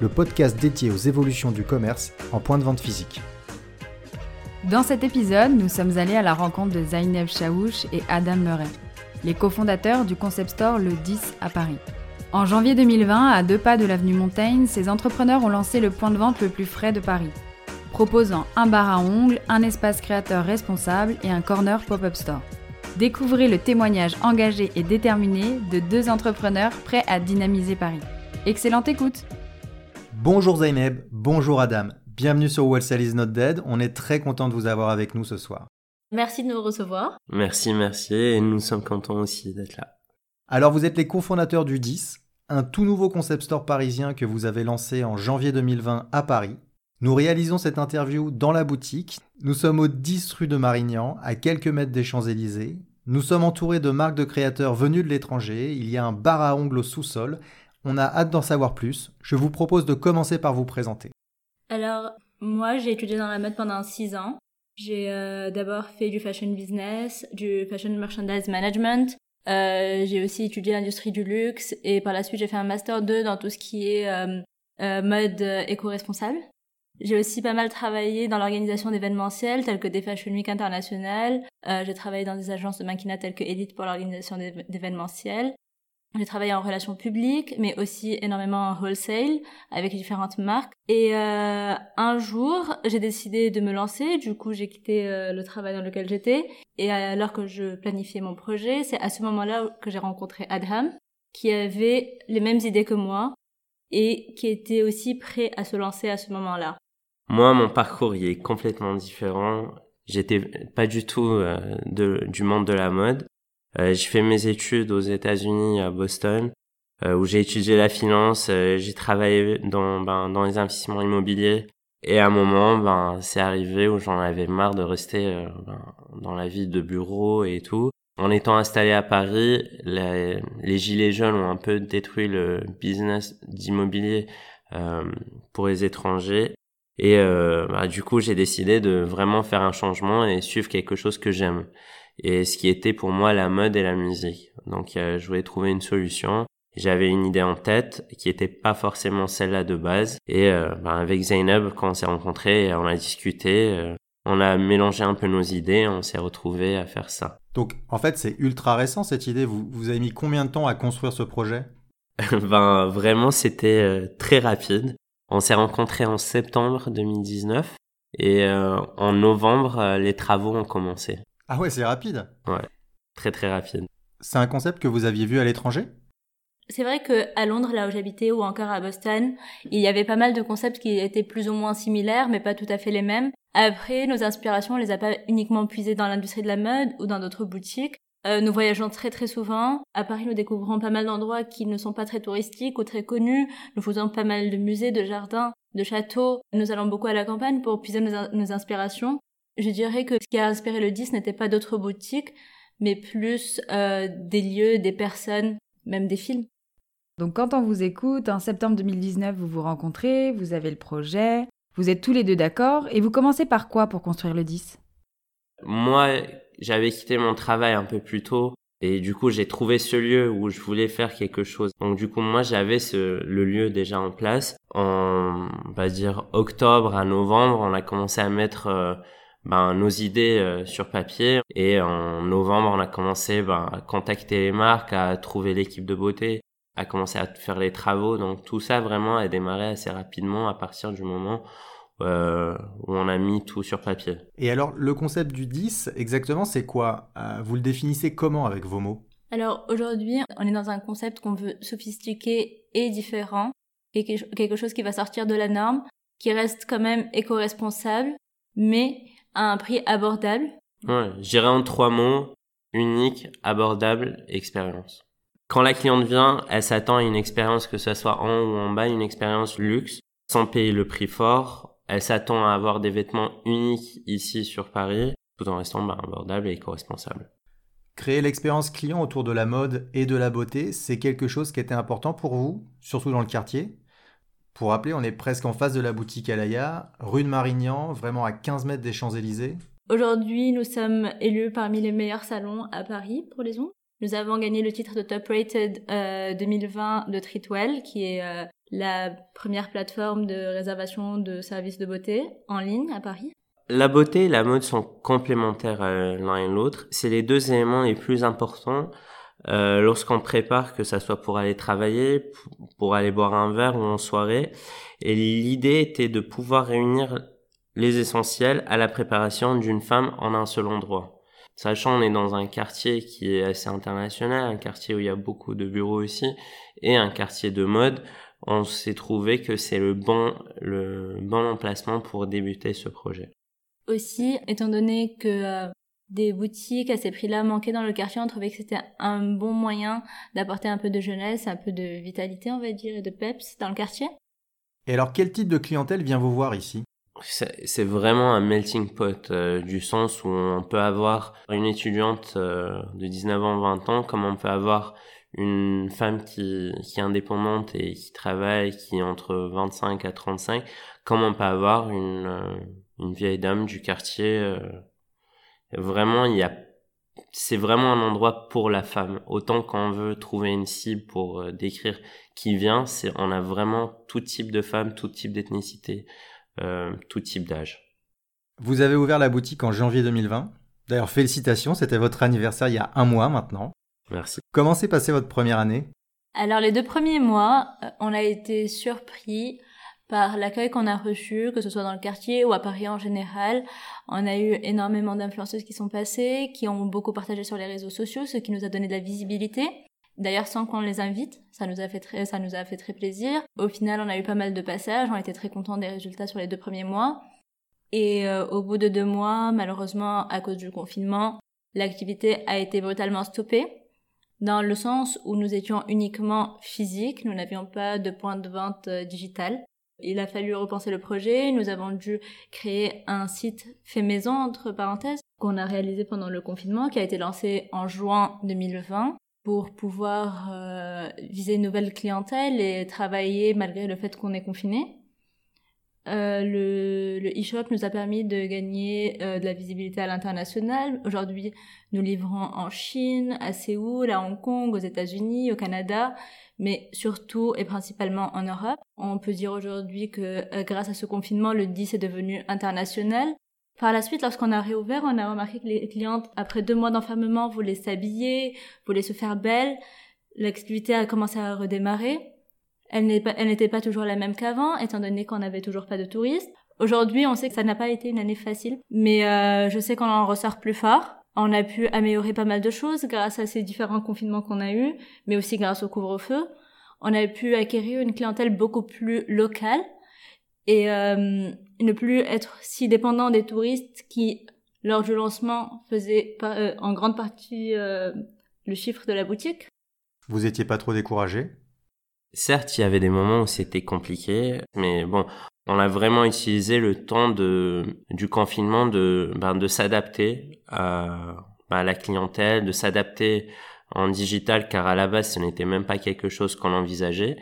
le podcast dédié aux évolutions du commerce en point de vente physique. Dans cet épisode, nous sommes allés à la rencontre de Zaineb Chaouch et Adam Murray, les cofondateurs du concept store Le 10 à Paris. En janvier 2020, à deux pas de l'avenue Montaigne, ces entrepreneurs ont lancé le point de vente le plus frais de Paris, proposant un bar à ongles, un espace créateur responsable et un corner pop-up store. Découvrez le témoignage engagé et déterminé de deux entrepreneurs prêts à dynamiser Paris. Excellente écoute Bonjour Zaineb, bonjour Adam. Bienvenue sur Wholesale is not dead. On est très content de vous avoir avec nous ce soir. Merci de nous recevoir. Merci, merci. Et nous sommes contents aussi d'être là. Alors vous êtes les cofondateurs du 10, un tout nouveau concept store parisien que vous avez lancé en janvier 2020 à Paris. Nous réalisons cette interview dans la boutique. Nous sommes au 10 rue de Marignan, à quelques mètres des Champs-Élysées. Nous sommes entourés de marques de créateurs venus de l'étranger. Il y a un bar à ongles au sous-sol on a hâte d'en savoir plus. Je vous propose de commencer par vous présenter. Alors, moi, j'ai étudié dans la mode pendant six ans. J'ai euh, d'abord fait du fashion business, du fashion merchandise management. Euh, j'ai aussi étudié l'industrie du luxe et par la suite j'ai fait un master 2 dans tout ce qui est euh, mode éco-responsable. J'ai aussi pas mal travaillé dans l'organisation d'événementiels tels que des Fashion Week internationales. j'ai travaillé dans des agences de mannequinat telles que Elite pour l'organisation d'événementiels. J'ai travaillé en relations publiques, mais aussi énormément en wholesale avec différentes marques. Et euh, un jour, j'ai décidé de me lancer. Du coup, j'ai quitté euh, le travail dans lequel j'étais. Et alors que je planifiais mon projet, c'est à ce moment-là que j'ai rencontré Adham, qui avait les mêmes idées que moi et qui était aussi prêt à se lancer à ce moment-là. Moi, mon parcours il est complètement différent. J'étais pas du tout euh, du monde de la mode. Euh, j'ai fait mes études aux États-Unis à Boston, euh, où j'ai étudié la finance. Euh, j'ai travaillé dans ben, dans les investissements immobiliers. Et à un moment, ben c'est arrivé où j'en avais marre de rester ben, dans la vie de bureau et tout. En étant installé à Paris, les, les gilets jaunes ont un peu détruit le business d'immobilier euh, pour les étrangers. Et euh, bah, du coup, j'ai décidé de vraiment faire un changement et suivre quelque chose que j'aime et ce qui était pour moi la mode et la musique. Donc euh, je voulais trouver une solution. J'avais une idée en tête qui était pas forcément celle-là de base. Et euh, ben, avec Zainab, quand on s'est rencontrés, on a discuté, euh, on a mélangé un peu nos idées, on s'est retrouvés à faire ça. Donc en fait c'est ultra récent cette idée. Vous, vous avez mis combien de temps à construire ce projet? Ben vraiment c'était très rapide. On s'est rencontrés en septembre 2019 et en novembre les travaux ont commencé. Ah ouais, c'est rapide. Ouais, très très rapide. C'est un concept que vous aviez vu à l'étranger? C'est vrai que à Londres, là où j'habitais, ou encore à Boston, il y avait pas mal de concepts qui étaient plus ou moins similaires, mais pas tout à fait les mêmes. Après, nos inspirations, on les a pas uniquement puisées dans l'industrie de la mode ou dans d'autres boutiques. Euh, nous voyageons très très souvent. À Paris, nous découvrons pas mal d'endroits qui ne sont pas très touristiques ou très connus. Nous faisons pas mal de musées, de jardins, de châteaux. Nous allons beaucoup à la campagne pour puiser nos inspirations. Je dirais que ce qui a inspiré le 10 n'était pas d'autres boutiques, mais plus euh, des lieux, des personnes, même des films. Donc quand on vous écoute, en septembre 2019, vous vous rencontrez, vous avez le projet, vous êtes tous les deux d'accord, et vous commencez par quoi pour construire le 10 Moi, j'avais quitté mon travail un peu plus tôt, et du coup j'ai trouvé ce lieu où je voulais faire quelque chose. Donc du coup moi j'avais ce, le lieu déjà en place. En, on va dire octobre à novembre, on a commencé à mettre... Euh, ben, nos idées euh, sur papier. Et en novembre, on a commencé ben, à contacter les marques, à trouver l'équipe de beauté, à commencer à faire les travaux. Donc tout ça vraiment a démarré assez rapidement à partir du moment euh, où on a mis tout sur papier. Et alors le concept du 10, exactement, c'est quoi? Euh, Vous le définissez comment avec vos mots? Alors aujourd'hui, on est dans un concept qu'on veut sophistiqué et différent, et quelque chose qui va sortir de la norme, qui reste quand même éco-responsable, mais à un prix abordable? Ouais, j'irai en trois mots, unique, abordable, expérience. Quand la cliente vient, elle s'attend à une expérience que ce soit en ou en bas, une expérience luxe, sans payer le prix fort, Elle s'attend à avoir des vêtements uniques ici sur Paris, tout en restant bah, abordables et éco-responsables. Créer l'expérience client autour de la mode et de la beauté, c'est quelque chose qui était important pour vous, surtout dans le quartier? Pour rappeler, on est presque en face de la boutique Alaya, rue de Marignan, vraiment à 15 mètres des Champs-Élysées. Aujourd'hui, nous sommes élus parmi les meilleurs salons à Paris pour les ongles. Nous avons gagné le titre de Top Rated 2020 de Treatwell, qui est euh, la première plateforme de réservation de services de beauté en ligne à Paris. La beauté et la mode sont complémentaires euh, l'un et l'autre. C'est les deux éléments les plus importants euh, lorsqu'on prépare, que ça soit pour aller travailler, pour aller boire un verre ou en soirée. Et l'idée était de pouvoir réunir les essentiels à la préparation d'une femme en un seul endroit. Sachant on est dans un quartier qui est assez international, un quartier où il y a beaucoup de bureaux aussi, et un quartier de mode, on s'est trouvé que c'est le bon, le bon emplacement pour débuter ce projet. Aussi, étant donné que euh, des boutiques à ces prix-là manquaient dans le quartier, on trouvait que c'était un bon moyen d'apporter un peu de jeunesse, un peu de vitalité, on va dire, et de peps dans le quartier. Et alors, quel type de clientèle vient vous voir ici? C'est vraiment un melting pot euh, du sens où on peut avoir une étudiante euh, de 19 ans, 20 ans, comme on peut avoir une femme qui, qui est indépendante et qui travaille, qui est entre 25 à 35, comme on peut avoir une, euh, une vieille dame du quartier. Vraiment, il y a, c'est vraiment un endroit pour la femme. Autant qu'on veut trouver une cible pour décrire qui vient, c'est, on a vraiment tout type de femme, tout type d'ethnicité. Euh, tout type d'âge. Vous avez ouvert la boutique en janvier 2020. D'ailleurs, félicitations, c'était votre anniversaire il y a un mois maintenant. Merci. Comment s'est passée votre première année? Alors les deux premiers mois, euh, on a été surpris par l'accueil qu'on a reçu, que ce soit dans le quartier ou à Paris en général. On a eu énormément d'influenceuses qui sont passées, qui ont beaucoup partagé sur les réseaux sociaux, ce qui nous a donné de la visibilité. D'ailleurs, sans qu'on les invite, ça nous a fait très, ça nous a fait très plaisir. Au final, on a eu pas mal de passages, on était très contents des résultats sur les deux premiers mois. Et euh, au bout de deux mois, malheureusement, à cause du confinement, l'activité a été brutalement stoppée. Dans le sens où nous étions uniquement physiques, nous n'avions pas de point de vente euh, digital. Il a fallu repenser le projet, nous avons dû créer un site fait maison, entre parenthèses, qu'on a réalisé pendant le confinement, qui a été lancé en juin 2020 pour pouvoir euh, viser une nouvelle clientèle et travailler malgré le fait qu'on est confiné. Euh, le, e-shop nous a permis de gagner euh, de la visibilité à l'international. Aujourd'hui, nous livrons en Chine, à Séoul, à Hong Kong, aux États-Unis, au Canada, mais surtout et principalement en Europe. On peut dire aujourd'hui que euh, grâce à ce confinement, le 10 est devenu international. Par la suite, lorsqu'on a réouvert, on a remarqué que les clientes, après deux mois d'enfermement, voulaient s'habiller, voulaient se faire belle. L'activité a commencé à redémarrer. Elle n'était pas, toujours la même qu'avant, étant donné qu'on n'avait toujours pas de touristes. Aujourd'hui, on sait que ça n'a pas été une année facile, mais euh, je sais qu'on en ressort plus fort. On a pu améliorer pas mal de choses grâce à ces différents confinements qu'on a eus, mais aussi grâce au couvre-feu. On a pu acquérir une clientèle beaucoup plus locale et euh, ne plus être si dépendant des touristes qui, lors du lancement, faisaient euh, en grande partie le chiffre de la boutique. Vous étiez pas trop découragé Certes, il y avait des moments où c'était compliqué, mais bon, on a vraiment utilisé le temps de, du confinement de, ben, de s'adapter à, ben, à la clientèle, de s'adapter en digital, car à la base, ce n'était même pas quelque chose qu'on envisageait.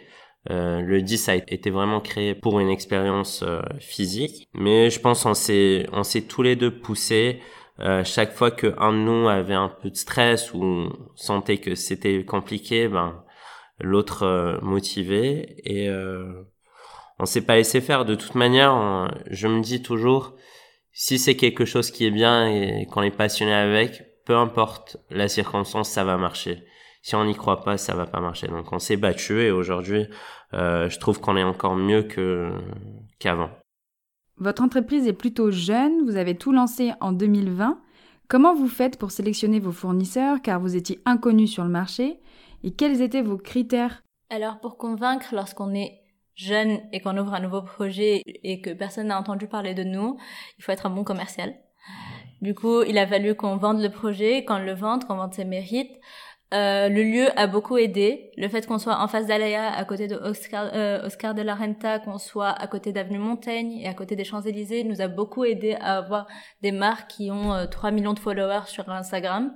Euh, le 10 a été vraiment créé pour une expérience euh, physique, mais je pense on s'est on s'est tous les deux poussés. Euh, chaque fois que un de nous avait un peu de stress ou sentait que c'était compliqué, ben l'autre euh, motivé et on s'est pas laissé faire. De toute manière, je me dis toujours si c'est quelque chose qui est bien et qu'on est passionné avec, peu importe la circonstance, ça va marcher si on n'y croit pas, ça va pas marcher. Donc on s'est battu et aujourd'hui, euh, je trouve qu'on est encore mieux que qu'avant. Votre entreprise est plutôt jeune, vous avez tout lancé en 2020. Comment vous faites pour sélectionner vos fournisseurs? Car vous étiez inconnu sur le marché et quels étaient vos critères? Alors pour convaincre lorsqu'on est jeune et qu'on ouvre un nouveau projet et que personne n'a entendu parler de nous, il faut être un bon commercial. Du coup, il a fallu qu'on vende le projet, qu'on le vende, qu'on vende ses mérites, Euh, le lieu a beaucoup aidé. Le fait qu'on soit en face d'Alaya, à côté de Oscar, euh, Oscar de la Renta, qu'on soit à côté d'Avenue Montaigne et à côté des Champs-Élysées, nous a beaucoup aidé à avoir des marques qui ont 3 millions de followers sur Instagram,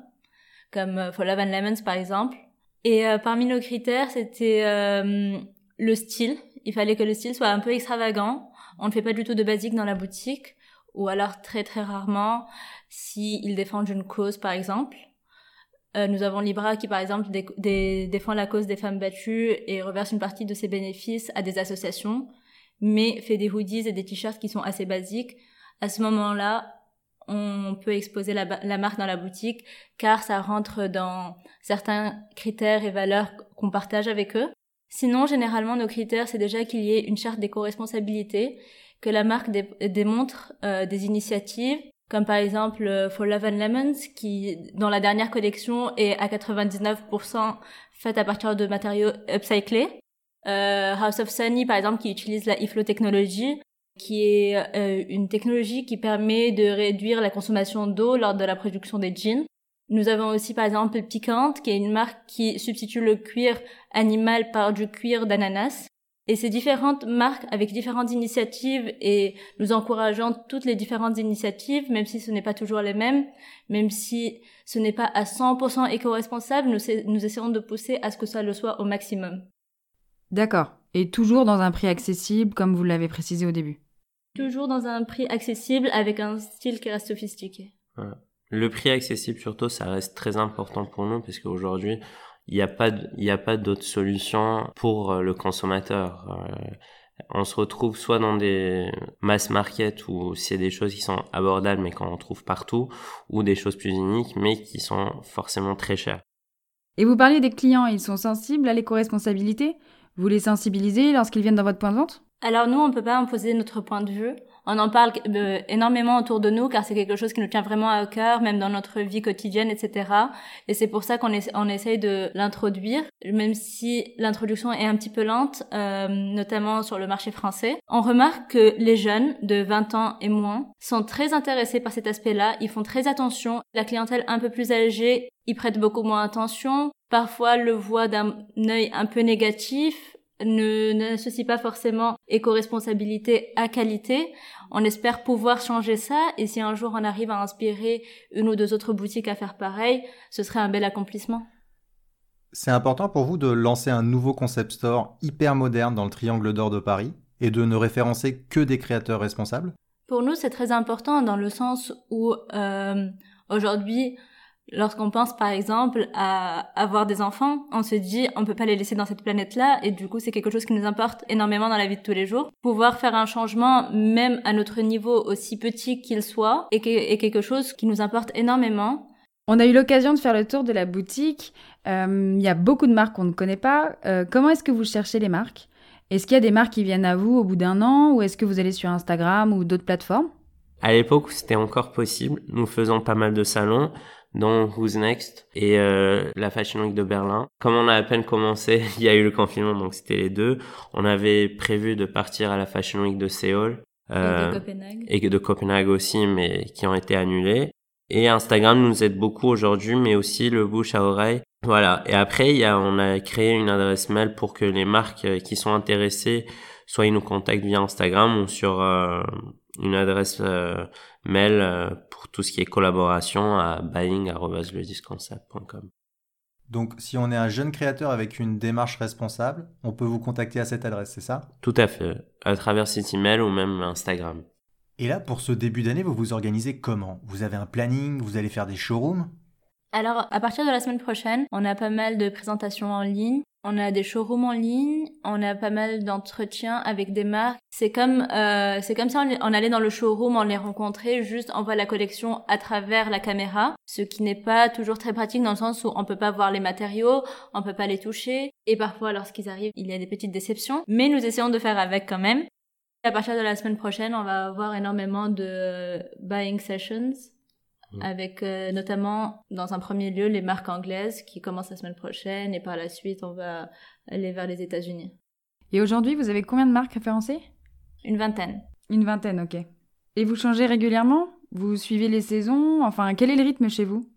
comme For Love and Lemons par exemple. Et parmi nos critères, c'était le style. Il fallait que le style soit un peu extravagant. On ne fait pas du tout de basique dans la boutique, ou alors très très rarement s'ils défendent une cause par exemple. Euh, nous avons Libra qui par exemple défend la cause des femmes battues et reverse une partie de ses bénéfices à des associations, mais fait des hoodies et des t-shirts qui sont assez basiques. À ce moment-là, on peut exposer la, marque dans la boutique car ça rentre dans certains critères et valeurs qu'on partage avec eux. Sinon, généralement, nos critères, c'est déjà qu'il y ait une charte d'éco-responsabilité, que la marque démontre euh, des initiatives, comme par exemple euh, For Love and Lemons, qui, dans la dernière collection, est à 99% faite à partir de matériaux upcyclés. Euh, House of Sunny, par exemple, qui utilise la IFLO technologie, qui est euh, une technologie qui permet de réduire la consommation d'eau lors de la production des jeans. Nous avons aussi par exemple Piquante, qui est une marque qui substitue le cuir animal par du cuir d'ananas. Et ces différentes marques avec différentes initiatives et nous encourageons toutes les différentes initiatives, même si ce n'est pas toujours les mêmes, même si ce n'est pas à 100% éco-responsable, nous, nous essayons de pousser à ce que ça le soit au maximum. D'accord. Et toujours dans un prix accessible, comme vous l'avez précisé au début. Toujours dans un prix accessible avec un style qui reste sophistiqué. Le prix accessible surtout, ça reste très important pour nous parce qu'aujourd'hui, il n'y a pas, il n'y a pas d'autre solution pour euh, le consommateur. Euh, on se retrouve soit dans des mass market où c'est des choses qui sont abordables mais qu'on trouve partout, ou des choses plus uniques mais qui sont forcément très chères. Et vous parlez des clients, ils sont sensibles à l'éco-responsabilité Vous les sensibilisez lorsqu'ils viennent dans votre point de vente? Alors nous, on peut pas imposer notre point de vue on en parle euh, énormément autour de nous car c'est quelque chose qui nous tient vraiment à cœur, même dans notre vie quotidienne, etc. Et c'est pour ça qu'on on essaye de l'introduire, même si l'introduction est un petit peu lente, euh, notamment sur le marché français. On remarque que les jeunes de 20 ans et moins sont très intéressés par cet aspect-là, ils font très attention. La clientèle un peu plus âgée, ils prêtent beaucoup moins attention, parfois le voient d'un œil un peu négatif, ne n'associe pas forcément éco-responsabilité à qualité. On espère pouvoir changer ça et si un jour on arrive à inspirer une ou deux autres boutiques à faire pareil, ce serait un bel accomplissement. C'est important pour vous de lancer un nouveau concept store hyper moderne dans le triangle d'or de Paris et de ne référencer que des créateurs responsables? Pour nous, c'est très important dans le sens où euh, aujourd'hui, Lorsqu'on pense par exemple à avoir des enfants, on se dit on peut pas les laisser dans cette planète-là et du coup c'est quelque chose qui nous importe énormément dans la vie de tous les jours. Pouvoir faire un changement même à notre niveau aussi petit qu'il soit est, quelque chose qui nous importe énormément. On a eu l'occasion de faire le tour de la boutique. Euh, il y a beaucoup de marques qu'on ne connaît pas. Euh, comment est-ce que vous cherchez les marques? Est-ce qu'il y a des marques qui viennent à vous au bout d'un an ou est-ce que vous allez sur Instagram ou d'autres plateformes? À l'époque où c'était encore possible, nous faisons pas mal de salons dont Who's Next et euh, la Fashion Week de Berlin. Comme on a à peine commencé, il y a eu le confinement, donc c'était les deux. On avait prévu de partir à la Fashion Week de Séoul. Euh, et de Copenhague. Et de Copenhague aussi, mais qui ont été annulés. Et Instagram nous aide beaucoup aujourd'hui, mais aussi le bouche à oreille. Voilà. Et après, il y a, on a créé une adresse mail pour que les marques euh, qui sont intéressées, soit ils nous contactent via Instagram ou sur euh, une adresse euh, mail pour tout ce qui est collaboration à buying.ledisconcept.com. Donc, si on est un jeune créateur avec une démarche responsable, on peut vous contacter à cette adresse, c'est ça? Tout à fait, à travers cet email ou même Instagram. Et là, pour ce début d'année, vous vous organisez comment? Vous avez un planning? Vous allez faire des showrooms? Alors, à partir de la semaine prochaine, on a pas mal de présentations en ligne. On a des showrooms en ligne, on a pas mal d'entretiens avec des marques. C'est comme euh, c'est comme ça on, allait dans le showroom, on les rencontrait, juste on voit la collection à travers la caméra, ce qui n'est pas toujours très pratique dans le sens où on peut pas voir les matériaux, on peut pas les toucher et parfois lorsqu'ils arrivent, il y a des petites déceptions, mais nous essayons de faire avec quand même. À partir de la semaine prochaine, on va avoir énormément de buying sessions Mm. avec euh, notamment dans un premier lieu les marques anglaises qui commencent la semaine prochaine et par la suite on va aller vers les États-Unis. Et aujourd'hui, vous avez combien de marques référencées Une vingtaine. Une vingtaine, ok. Et vous changez régulièrement? Vous suivez les saisons? Enfin, quel est le rythme chez vous?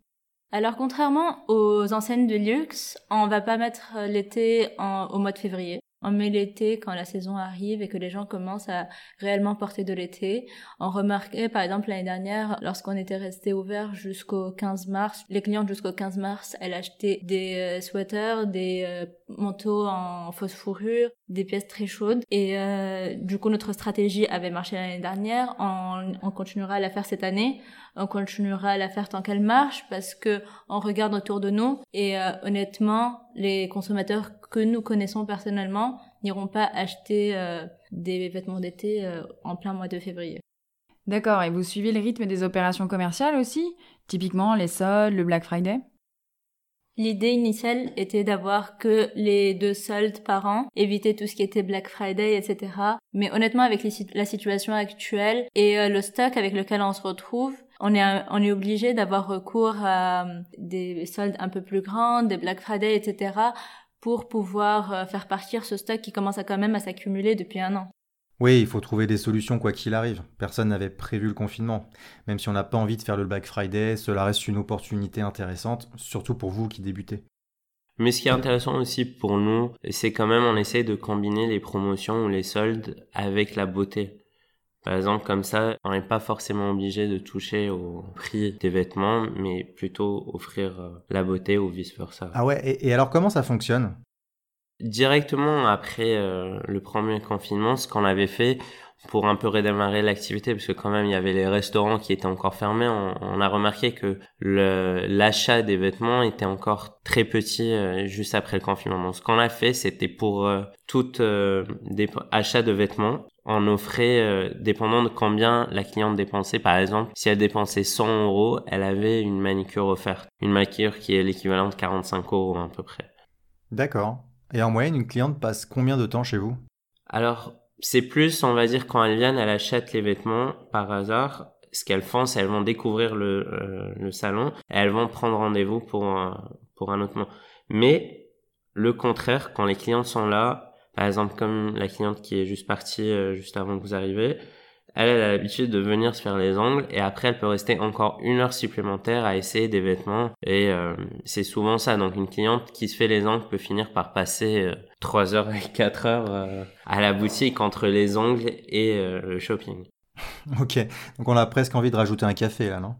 Alors contrairement aux enseignes de luxe, on va pas mettre l'été au mois de février. On met l'été quand la saison arrive et que les gens commencent à réellement porter de l'été. On remarquait par exemple l'année dernière, lorsqu'on était resté ouvert jusqu'au 15 mars, les clientes jusqu'au 15 mars, elles achetaient des euh, sweaters, des euh, manteaux en fausse fourrure, des pièces très chaudes. Et euh, du coup, notre stratégie avait marché l'année dernière. On, on continuera à la faire cette année. On continuera à la faire tant qu'elle marche parce que on regarde autour de nous et honnêtement, les consommateurs que nous connaissons personnellement n'iront pas acheter euh, des vêtements d'été euh, en plein mois de février. D'accord, et vous suivez le rythme des opérations commerciales aussi? Typiquement les soldes, le Black Friday? L'idée initiale était d'avoir que les deux soldes par an, éviter tout ce qui était Black Friday, etc. Mais honnêtement, avec la situation actuelle et euh, le stock avec lequel on se retrouve, on est, on est obligé d'avoir recours à des soldes un peu plus grands, des Black Friday, etc pour pouvoir euh, faire partir ce stock qui commence à quand même à s'accumuler depuis un an. Oui, il faut trouver des solutions quoi qu'il arrive. Personne n'avait prévu le confinement. Même si on n'a pas envie de faire le Black Friday, cela reste une opportunité intéressante, surtout pour vous qui débutez. Mais ce qui est intéressant aussi pour nous, c'est quand même on essaie de combiner les promotions ou les soldes avec la beauté. Par exemple, comme ça, on n'est pas forcément obligé de toucher au prix des vêtements, mais plutôt offrir euh, la beauté ou vice-versa. Ah ouais, et, alors comment ça fonctionne? Directement après euh, le premier confinement, ce qu'on avait fait pour un peu redémarrer l'activité, parce que quand même il y avait les restaurants qui étaient encore fermés, on, a remarqué que l'achat des vêtements était encore très petit euh, juste après le confinement. Donc ce qu'on a fait, c'était pour tout achat de vêtements, on offrait, euh, dépendant de combien la cliente dépensait, par exemple, si elle dépensait 100 euros, elle avait une manicure offerte. Une manicure qui est l'équivalent de 45 euros à peu près. D'accord. Et en moyenne, une cliente passe combien de temps chez vous? Alors, c'est plus, on va dire, quand elles viennent, elle achète les vêtements par hasard. Ce qu'elles font, c'est elles vont découvrir le, euh, le salon et elles vont prendre rendez-vous pour un, pour un autre mois. Mais le contraire, quand les clientes sont là, par exemple, comme la cliente qui est juste partie euh, juste avant que vous arriviez, elle, elle a l'habitude de venir se faire les ongles et après elle peut rester encore une heure supplémentaire à essayer des vêtements et euh, c'est souvent ça. Donc une cliente qui se fait les ongles peut finir par passer euh, 3 heures et 4 heures euh, à la boutique entre les ongles et le shopping. ok, donc on a presque envie de rajouter un café là, non?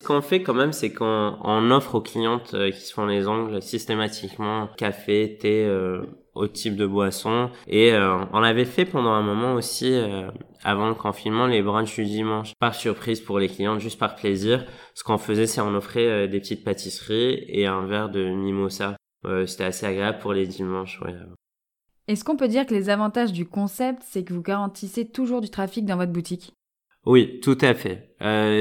Ce qu'on fait quand même, c'est qu'on offre aux clientes qui se font les ongles systématiquement café, thé, au type de boisson. Et euh, on avait fait pendant un moment aussi, euh, avant le confinement, les brunchs du dimanche, par surprise pour les clients, juste par plaisir. Ce qu'on faisait, c'est on offrait euh, des petites pâtisseries et un verre de mimosa. C'était assez agréable pour les dimanches. Ouais. Est-ce qu'on peut dire que les avantages du concept, c'est que vous garantissez toujours du trafic dans votre boutique? Oui, tout à fait.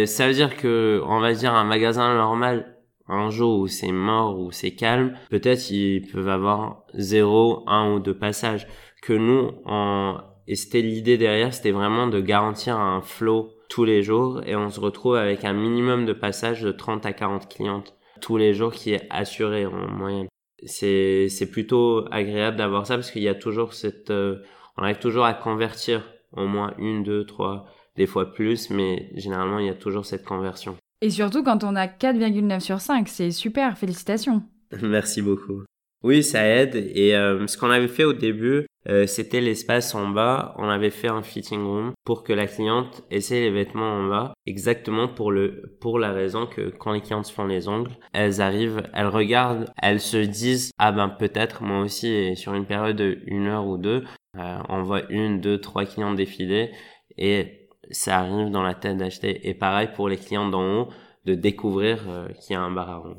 ça veut dire que, on va dire, un magasin normal un jour où c'est mort, où c'est calme, peut-être ils peuvent avoir zéro, un ou deux passages. Que nous, en... et c'était l'idée derrière, c'était vraiment de garantir un flow tous les jours et on se retrouve avec un minimum de passages de 30 à 40 clientes tous les jours qui est assuré en moyenne. C'est, c'est plutôt agréable d'avoir ça parce qu'il y a toujours cette, euh, on arrive toujours à convertir au moins une, deux, trois, des fois plus, mais généralement il y a toujours cette conversion. Et surtout quand on a 4,9 sur 5, c'est super, félicitations. Merci beaucoup. Oui, ça aide. Et euh, ce qu'on avait fait au début, euh, c'était l'espace en bas. On avait fait un fitting room pour que la cliente essaie les vêtements en bas, exactement pour le pour la raison que quand les clientes font les ongles, elles arrivent, elles regardent, elles se disent ah ben peut-être moi aussi et sur une période de une heure ou deux, euh, on voit une, deux, trois clients défiler et ça arrive dans la tête d'acheter. Et pareil pour les clients d'en haut, de découvrir euh, qu'il y a un bar à rond.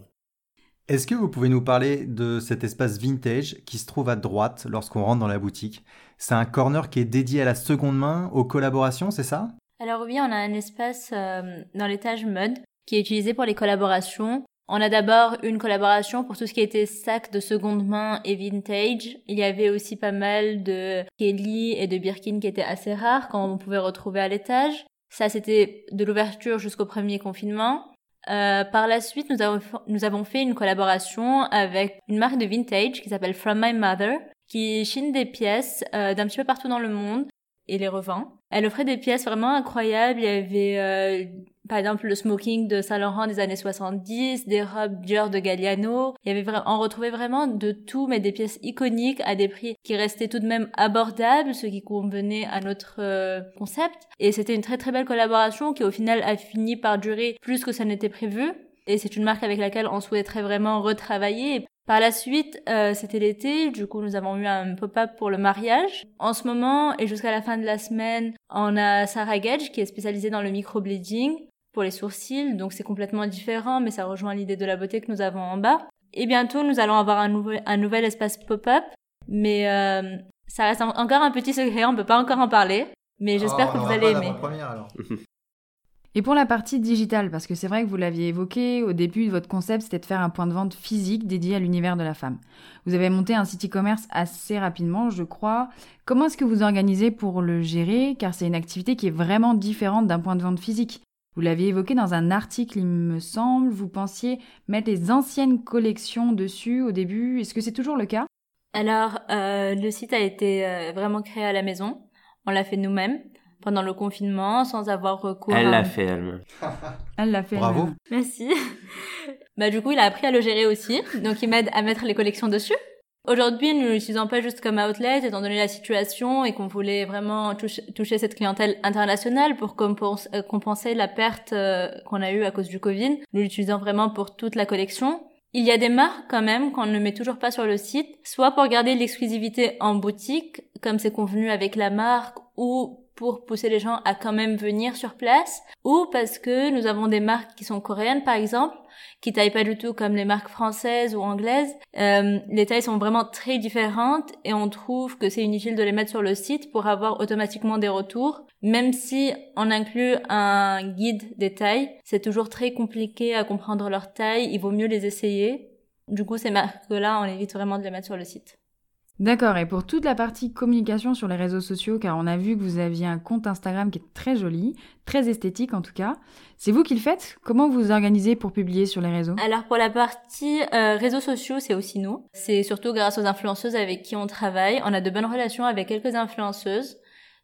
Est-ce que vous pouvez nous parler de cet espace vintage qui se trouve à droite lorsqu'on rentre dans la boutique? C'est un corner qui est dédié à la seconde main, aux collaborations, c'est ça? Alors oui, on a un espace euh, dans l'étage mode qui est utilisé pour les collaborations. On a d'abord une collaboration pour tout ce qui était sac de seconde main et vintage. Il y avait aussi pas mal de Kelly et de Birkin qui étaient assez rares quand on pouvait retrouver à l'étage. Ça, c'était de l'ouverture jusqu'au premier confinement. Euh, par la suite, nous avons, nous avons fait une collaboration avec une marque de vintage qui s'appelle From My Mother, qui chine des pièces euh, d'un petit peu partout dans le monde et les revend. Elle offrait des pièces vraiment incroyables. Il y avait, euh, par exemple, le smoking de Saint Laurent des années 70, des robes Dior de Galliano. Il y avait on retrouvait vraiment de tout, mais des pièces iconiques à des prix qui restaient tout de même abordables, ce qui convenait à notre euh, concept. Et c'était une très très belle collaboration qui au final a fini par durer plus que ça n'était prévu. Et c'est une marque avec laquelle on souhaiterait vraiment retravailler. Par la suite, euh, c'était l'été, du coup nous avons eu un pop-up pour le mariage. En ce moment et jusqu'à la fin de la semaine, on a Sarah Gage qui est spécialisée dans le microbleeding pour les sourcils, donc c'est complètement différent, mais ça rejoint l'idée de la beauté que nous avons en bas. Et bientôt nous allons avoir un, nouvel, un nouvel espace pop-up, mais euh, ça reste encore un petit secret, on peut pas encore en parler, mais j'espère oh, que vous allez aimer. Et pour la partie digitale, parce que c'est vrai que vous l'aviez évoqué, au début, votre concept, c'était de faire un point de vente physique dédié à l'univers de la femme. Vous avez monté un site e-commerce assez rapidement, je crois. Comment est-ce que vous organisez pour le gérer? Car c'est une activité qui est vraiment différente d'un point de vente physique. Vous l'aviez évoqué dans un article, il me semble, vous pensiez mettre les anciennes collections dessus au début. Est-ce que c'est toujours le cas? Alors, euh, le site a été euh, vraiment créé à la maison. On l'a fait nous-mêmes pendant le confinement sans avoir recours. Elle l'a fait elle-même. Elle l'a fait. Bravo. Merci. bah du coup, il a appris à le gérer aussi, donc il m'aide à mettre les collections dessus. Aujourd'hui, nous l'utilisons pas juste comme outlet, étant donné la situation et qu'on voulait vraiment toucher, cette clientèle internationale pour euh, compenser la perte euh, qu'on a eue à cause du Covid. Nous l'utilisons vraiment pour toute la collection. Il y a des marques quand même qu'on ne met toujours pas sur le site, soit pour garder l'exclusivité en boutique, comme c'est convenu avec la marque, ou pour pousser les gens à quand même venir sur place ou parce que nous avons des marques qui sont coréennes par exemple qui taillent pas du tout comme les marques françaises ou anglaises. Euh, les tailles sont vraiment très différentes et on trouve que c'est inutile de les mettre sur le site pour avoir automatiquement des retours. Même si on inclut un guide des tailles, c'est toujours très compliqué à comprendre leur taille, il vaut mieux les essayer. Du coup, ces marques-là, on évite vraiment de les mettre sur le site. D'accord, et pour toute la partie communication sur les réseaux sociaux, car on a vu que vous aviez un compte Instagram qui est très joli, très esthétique en tout cas, c'est vous qui le faites? Comment vous organisez pour publier sur les réseaux? Alors pour la partie euh, réseaux sociaux, c'est aussi nous. C'est surtout grâce aux influenceuses avec qui on travaille. On a de bonnes relations avec quelques influenceuses.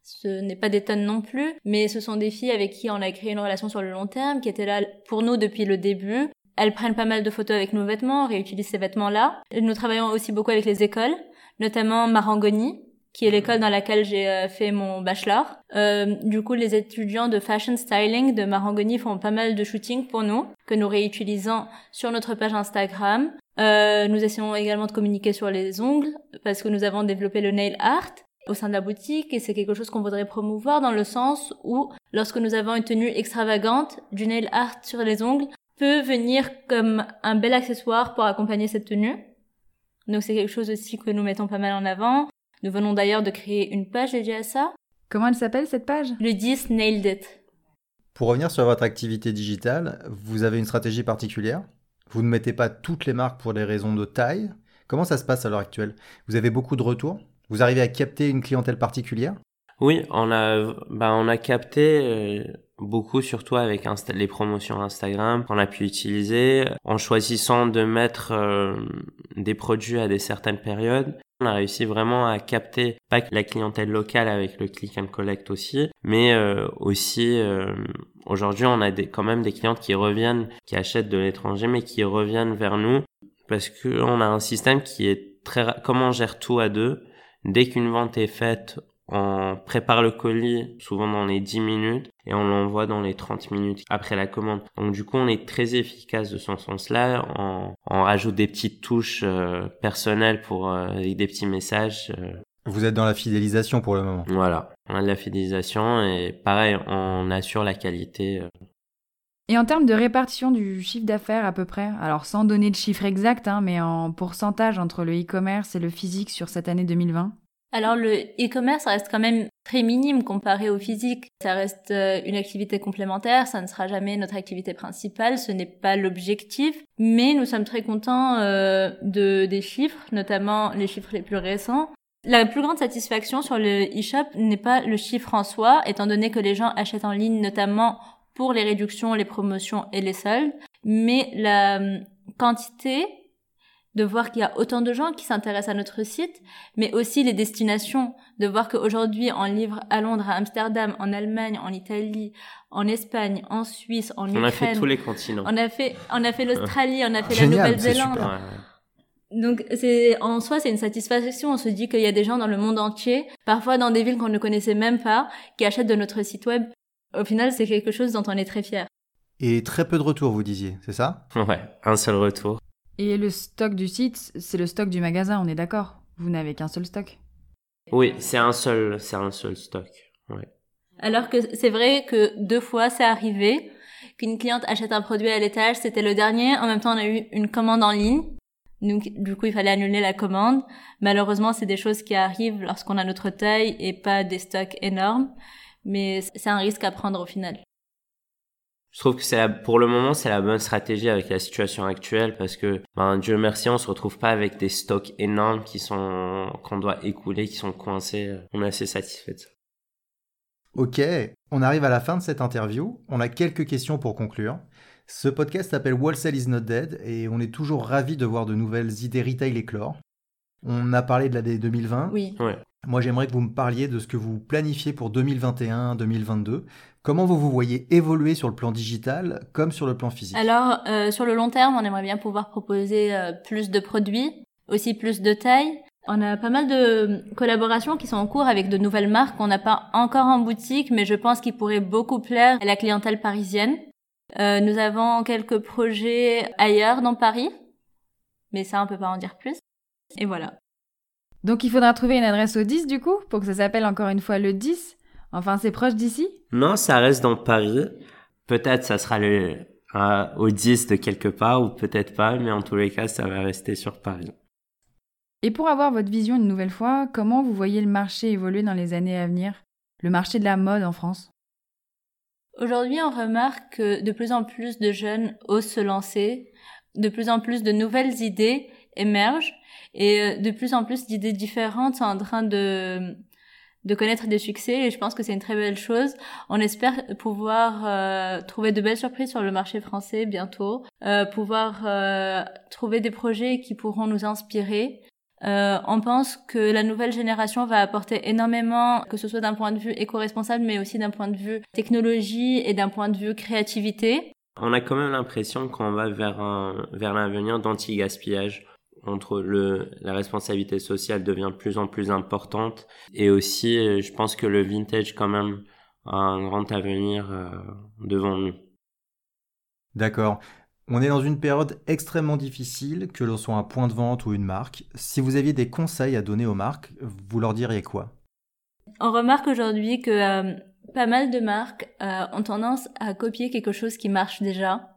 Ce n'est pas des tonnes non plus, mais ce sont des filles avec qui on a créé une relation sur le long terme, qui étaient là pour nous depuis le début. Elles prennent pas mal de photos avec nos vêtements, réutilisent ces vêtements-là. Nous travaillons aussi beaucoup avec les écoles notamment Marangoni, qui est l'école dans laquelle j'ai euh, fait mon bachelor. Euh, du coup, les étudiants de fashion styling de Marangoni font pas mal de shooting pour nous, que nous réutilisons sur notre page Instagram. Euh, nous essayons également de communiquer sur les ongles, parce que nous avons développé le nail art au sein de la boutique, et c'est quelque chose qu'on voudrait promouvoir dans le sens où, lorsque nous avons une tenue extravagante, du nail art sur les ongles peut venir comme un bel accessoire pour accompagner cette tenue. Donc c'est quelque chose aussi que nous mettons pas mal en avant. Nous venons d'ailleurs de créer une page dédiée à ça. Comment elle s'appelle cette page? Le 10 Nailed It. Pour revenir sur votre activité digitale, vous avez une stratégie particulière? Vous ne mettez pas toutes les marques pour des raisons de taille? Comment ça se passe à l'heure actuelle? Vous avez beaucoup de retours? Vous arrivez à capter une clientèle particulière? Oui, on a, bah, on a capté euh, beaucoup surtout avec les promotions Instagram qu'on a pu utiliser en choisissant de mettre euh, des produits à des certaines périodes on a réussi vraiment à capter pas que la clientèle locale avec le click and collect aussi, mais euh, aussi euh, aujourd'hui on a des, quand même des clientes qui reviennent, qui achètent de l'étranger mais qui reviennent vers nous parce que on a un système qui est très comment on gère tout à deux? Dès qu'une vente est faite, on prépare le colis souvent dans les 10 minutes et on l'envoie dans les 30 minutes après la commande. Donc du coup, on est très efficace de ce sens-là. On, on, rajoute des petites touches euh, personnelles pour euh, avec des petits messages. Euh. Vous êtes dans la fidélisation pour le moment. Voilà, on a de la fidélisation et pareil, on assure la qualité. Et en termes de répartition du chiffre d'affaires à peu près, alors sans donner de chiffre exact, hein, mais en pourcentage entre le e-commerce et le physique sur cette année 2020 alors le e-commerce reste quand même très minime comparé au physique. Ça reste euh, une activité complémentaire, ça ne sera jamais notre activité principale, ce n'est pas l'objectif. Mais nous sommes très contents euh, de des chiffres, notamment les chiffres les plus récents. La plus grande satisfaction sur le e-shop n'est pas le chiffre en soi, étant donné que les gens achètent en ligne notamment pour les réductions, les promotions et les soldes, mais la euh, quantité de voir qu'il y a autant de gens qui s'intéressent à notre site, mais aussi les destinations, de voir qu'aujourd'hui on livre à Londres, à Amsterdam, en Allemagne, en Italie, en Espagne, en Suisse, en Ukraine. On a fait tous les continents. On a fait, on a fait l'Australie, on a fait la Nouvelle-Zélande. Donc c'est en soi c'est une satisfaction. On se dit qu'il y a des gens dans le monde entier, parfois dans des villes qu'on ne connaissait même pas, qui achètent de notre site web. Au final, c'est quelque chose dont on est très fier. Et très peu de retours, vous disiez, c'est ça? Ouais, un seul retour. Et le stock du site, c'est le stock du magasin, on est d'accord? Vous n'avez qu'un seul stock? Oui, c'est un seul, c'est un seul stock. Ouais. Alors que c'est vrai que deux fois c'est arrivé qu'une cliente achète un produit à l'étage, c'était le dernier. En même temps, on a eu une commande en ligne. Donc, du coup, il fallait annuler la commande. Malheureusement, c'est des choses qui arrivent lorsqu'on a notre taille et pas des stocks énormes. Mais c'est un risque à prendre au final. Je trouve que c'est pour le moment c'est la bonne stratégie avec la situation actuelle parce que ben Dieu merci on se retrouve pas avec des stocks énormes qui sont qu'on doit écouler qui sont coincés. On est assez satisfait de ça. Ok, on arrive à la fin de cette interview. On a quelques questions pour conclure. Ce podcast s'appelle Wholesale is not dead et on est toujours ravi de voir de nouvelles idées retail éclore. On a parlé de l'année 2020. Oui. Ouais. Moi, j'aimerais que vous me parliez de ce que vous planifiez pour 2021-2022. Comment vous vous voyez évoluer sur le plan digital comme sur le plan physique? Alors, euh, sur le long terme, on aimerait bien pouvoir proposer euh, plus de produits, aussi plus de taille. On a pas mal de collaborations qui sont en cours avec de nouvelles marques qu'on n'a pas encore en boutique, mais je pense qu'ils pourraient beaucoup plaire à la clientèle parisienne. Euh, nous avons quelques projets ailleurs dans Paris, mais ça on peut pas en dire plus. Et voilà. Donc il faudra trouver une adresse au 10 du coup, pour que ça s'appelle encore une fois le 10 Enfin, c'est proche d'ici. Non, ça reste dans Paris. Peut-être ça sera le, euh, au 10 de quelque part, ou peut-être pas, mais en tous les cas, ça va rester sur Paris. Et pour avoir votre vision une nouvelle fois, comment vous voyez le marché évoluer dans les années à venir? Le marché de la mode en France? Aujourd'hui, on remarque que de plus en plus de jeunes osent se lancer, de plus en plus de nouvelles idées émergent et euh, de plus en plus d'idées différentes sont en train de de connaître des succès et je pense que c'est une très belle chose. On espère pouvoir euh, trouver de belles surprises sur le marché français bientôt, euh, pouvoir trouver des projets qui pourront nous inspirer. on pense que la nouvelle génération va apporter énormément, que ce soit d'un point de vue éco-responsable, mais aussi d'un point de vue technologie et d'un point de vue créativité. On a quand même l'impression qu'on va vers un, vers l'avenir d'anti-gaspillage entre le, la responsabilité sociale devient de plus en plus importante et aussi euh, je pense que le vintage quand même a un grand avenir euh, devant nous. D'accord. On est dans une période extrêmement difficile, que l'on soit un point de vente ou une marque. Si vous aviez des conseils à donner aux marques, vous leur diriez quoi? On remarque aujourd'hui que euh, pas mal de marques ont tendance à copier quelque chose qui marche déjà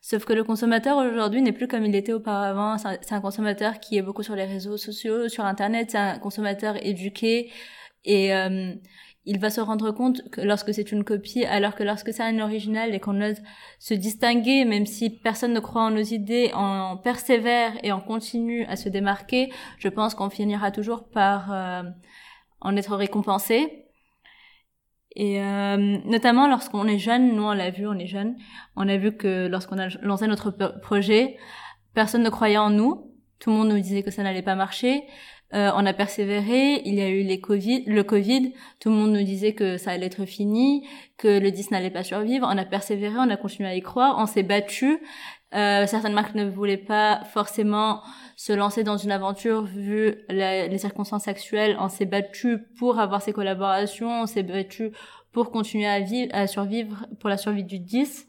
Sauf que le consommateur aujourd'hui n'est plus comme il était auparavant. C'est un, consommateur qui est beaucoup sur les réseaux sociaux, sur Internet. C'est un consommateur éduqué et euh, il va se rendre compte que lorsque c'est une copie, alors que lorsque c'est un original et qu'on ose se distinguer, même si personne ne croit en nos idées, on persévère et on continue à se démarquer, je pense qu'on finira toujours par euh, en être récompensé. Et euh, notamment lorsqu'on est jeune, nous on l'a vu, on est jeune, on a vu que lorsqu'on a lancé notre projet, personne ne croyait en nous, tout le monde nous disait que ça n'allait pas marcher. Euh, on a persévéré, il y a eu les COVID, le Covid, tout le monde nous disait que ça allait être fini, que le 10 n'allait pas survivre. On a persévéré, on a continué à y croire, on s'est battu. Euh, certaines marques ne voulaient pas forcément se lancer dans une aventure vu les circonstances actuelles. On s'est battu pour avoir ces collaborations, on s'est battu pour continuer à vivre, à survivre pour la survie du 10.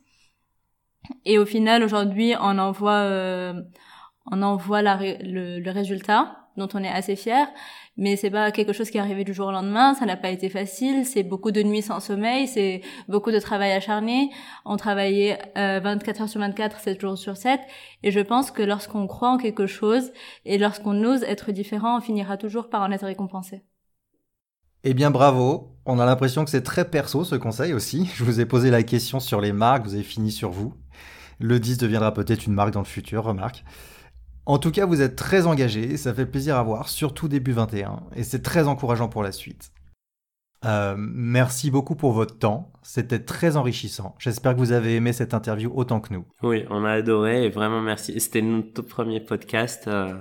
Et au final, aujourd'hui, on en voit, euh, on en voit le, le résultat dont on est assez fier mais c'est pas quelque chose qui est arrivé du jour au lendemain, ça n'a pas été facile, c'est beaucoup de nuits sans sommeil, c'est beaucoup de travail acharné, on travaillait 24 euh, heures sur 24, 7 jours sur 7, et je pense que lorsqu'on croit en quelque chose et lorsqu'on ose être différent, on finira toujours par en être récompensé. Eh bien bravo, on a l'impression que c'est très perso ce conseil aussi, je vous ai posé la question sur les marques, vous avez fini sur vous. Le 10 deviendra peut-être une marque dans le futur, remarque. En tout cas, vous êtes très engagé, ça fait plaisir à voir, surtout début 21, et c'est très encourageant pour la suite. Euh, merci beaucoup pour votre temps. C'était très enrichissant. J'espère que vous avez aimé cette interview autant que nous. Oui, on a adoré et vraiment merci. C'était notre tout premier podcast. Euh,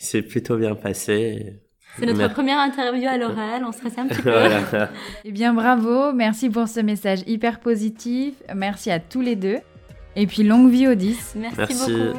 c'est plutôt bien passé. C'est notre première interview à l'oral, on stressait un petit peu. eh bien, bravo, merci pour ce message hyper positif. Merci à tous les deux. Et puis, longue vie aux 10. Merci, merci. beaucoup.